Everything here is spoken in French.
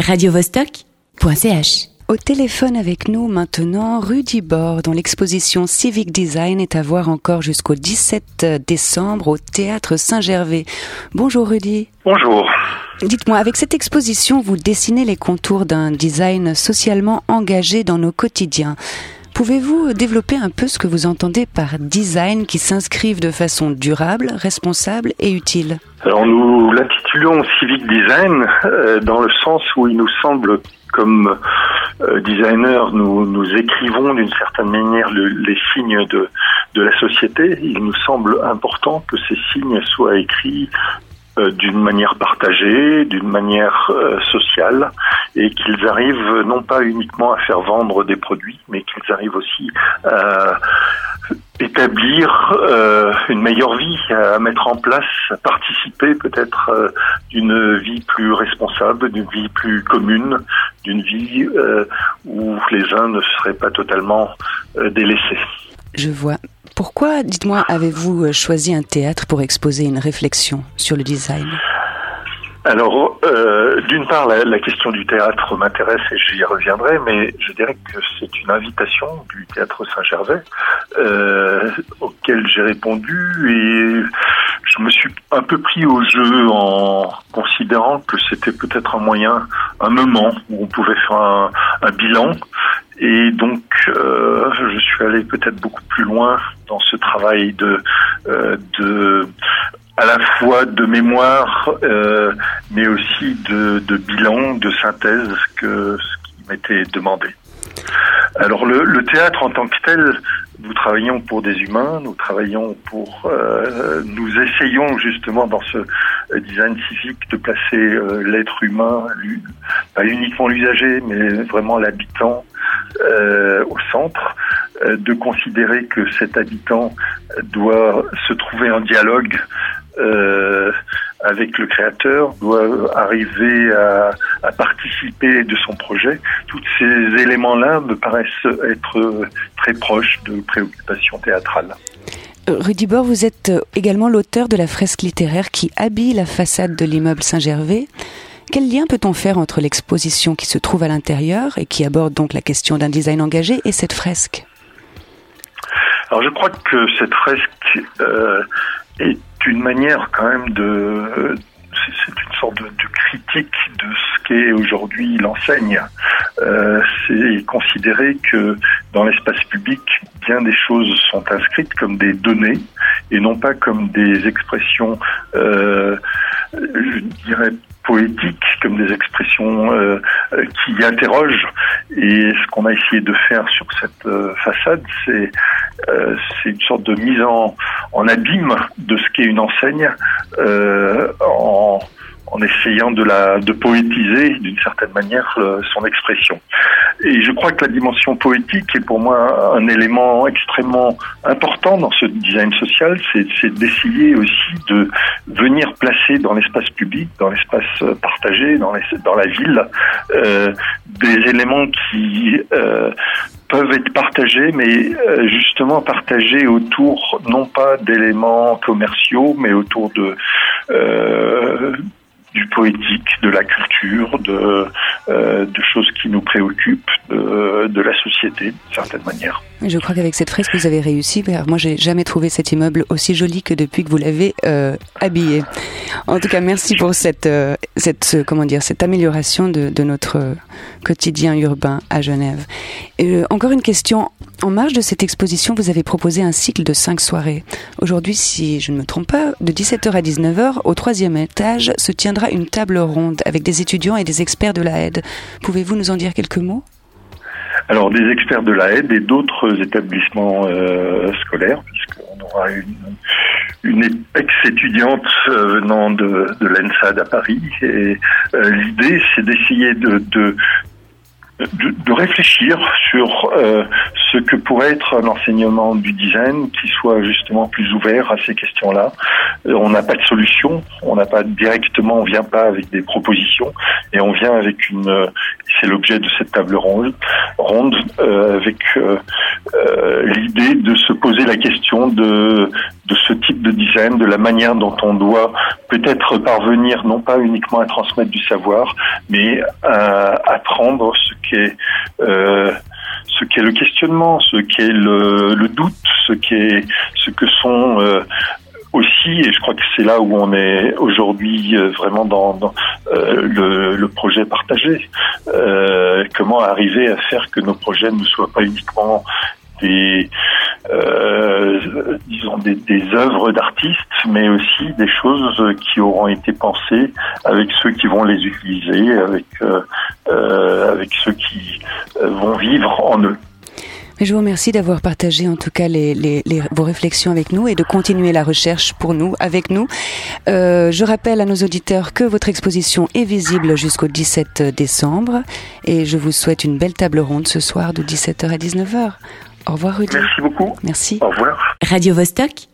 radiovostok.ch Au téléphone avec nous maintenant, Rudy Bord, dont l'exposition Civic Design est à voir encore jusqu'au 17 décembre au Théâtre Saint-Gervais. Bonjour Rudy. Bonjour. Dites-moi, avec cette exposition, vous dessinez les contours d'un design socialement engagé dans nos quotidiens. Pouvez-vous développer un peu ce que vous entendez par design qui s'inscrive de façon durable, responsable et utile? Alors nous l'intitulons Civic Design euh, dans le sens où il nous semble comme euh, designers, nous, écrivons d'une certaine manière le, les signes de, de la société. Il nous semble important que ces signes soient écrits euh, d'une manière partagée, d'une manière euh, sociale, et qu'ils arrivent non pas uniquement à faire vendre des produits, mais qu'ils arrivent aussi à établir euh, une meilleure vie, à mettre en place, à participer peut-être d'une vie plus responsable, d'une vie plus commune, d'une vie où les uns ne seraient pas totalement délaissés. Je vois. Pourquoi, dites-moi, avez-vous choisi un théâtre pour exposer une réflexion sur le design? Alors, euh, d'une part, la, question du théâtre m'intéresse et j'y reviendrai, mais je dirais que c'est une invitation du théâtre Saint-Gervais euh, auquel j'ai répondu et je me suis un peu pris au jeu en considérant que c'était peut-être un moyen, un moment où on pouvait faire un bilan. Et donc, euh, je suis allé peut-être beaucoup plus loin dans ce travail de, euh, de à la fois de mémoire, euh, mais aussi de, de, bilan, de synthèse que ce qui m'était demandé. Alors le, le, théâtre en tant que tel, nous travaillons pour des humains, nous travaillons pour, euh, nous essayons justement dans ce design civique de placer euh, l'être humain, pas uniquement l'usager, mais vraiment l'habitant euh, au centre, euh, de considérer que cet habitant doit se trouver en dialogue euh, avec le créateur, doit arriver à, à, participer de son projet. Tous ces éléments-là me paraissent être très proches de préoccupations théâtrales. Rudy Bord, vous êtes également l'auteur de la fresque littéraire qui habille la façade de l'immeuble Saint-Gervais. Quel lien peut-on faire entre l'exposition qui se trouve à l'intérieur et qui aborde donc la question d'un design engagé et cette fresque? Alors je crois que cette fresque euh, est une manière quand même de c'est une sorte de, critique de ce qu'est aujourd'hui l'enseigne. Euh, c'est considérer que dans l'espace public, bien des choses sont inscrites comme des données et non pas comme des expressions, euh, je dirais, poétiques, comme des expressions euh, qui interrogent. Et ce qu'on a essayé de faire sur cette euh, façade, c'est euh, une sorte de mise en, en abîme de ce qu'est une enseigne euh, en en essayant de la de poétiser d'une certaine manière son expression. Et je crois que la dimension poétique est pour moi un élément extrêmement important dans ce design social, c'est d'essayer aussi de venir placer dans l'espace public, dans l'espace partagé, dans, dans la ville, euh, des éléments qui euh, peuvent être partagés, mais euh, justement partagés autour non pas d'éléments commerciaux, mais autour de euh, du poétique, de la culture, de, euh, de choses qui nous préoccupent, de, de la société, d'une certaine manière. Je crois qu'avec cette fresque, vous avez réussi. Moi, j'ai jamais trouvé cet immeuble aussi joli que depuis que vous l'avez euh, habillé. En tout cas, merci pour cette, euh, cette, comment dire, cette amélioration de, notre quotidien urbain à Genève. Euh, encore une question. En marge de cette exposition, vous avez proposé un cycle de cinq soirées. Aujourd'hui, si je ne me trompe pas, de 17h à 19h, au troisième étage, se tiendra une table ronde avec des étudiants et des experts de la aide. Pouvez-vous nous en dire quelques mots? Alors des experts de la aide et d'autres établissements euh, scolaires, puisqu'on aura une, ex-étudiante euh, venant de, l'ENSAD à Paris. Et euh, l'idée, c'est d'essayer de, de, de, de, réfléchir sur euh, ce que pourrait être un enseignement du design qui soit justement plus ouvert à ces questions-là. Euh, on n'a pas de solution, on n'a pas directement, on vient pas avec des propositions, et on vient avec une. C'est l'objet de cette table ronde, ronde euh, avec euh, l'idée de se poser la question de de ce type de design, de la manière dont on doit peut-être parvenir non pas uniquement à transmettre du savoir, mais à apprendre ce qu'est euh, ce qu'est le questionnement, ce qu'est le, le, doute, ce qu'est ce que sont euh, aussi, et je crois que c'est là où on est aujourd'hui euh, vraiment dans, dans euh, le, le, projet partagé. Euh, comment arriver à faire que nos projets ne soient pas uniquement des euh, disons des, œuvres d'artistes, mais aussi des choses qui auront été pensées avec ceux qui vont les utiliser, avec euh, euh ceux qui vont vivre en eux. Je vous remercie d'avoir partagé en tout cas vos réflexions avec nous et de continuer la recherche pour nous, avec nous. Euh, je rappelle à nos auditeurs que votre exposition est visible jusqu'au 17 décembre et je vous souhaite une belle table ronde ce soir de 17h à 19h. Au revoir Rudy. Merci beaucoup. Merci. Au revoir. Radio -Vostok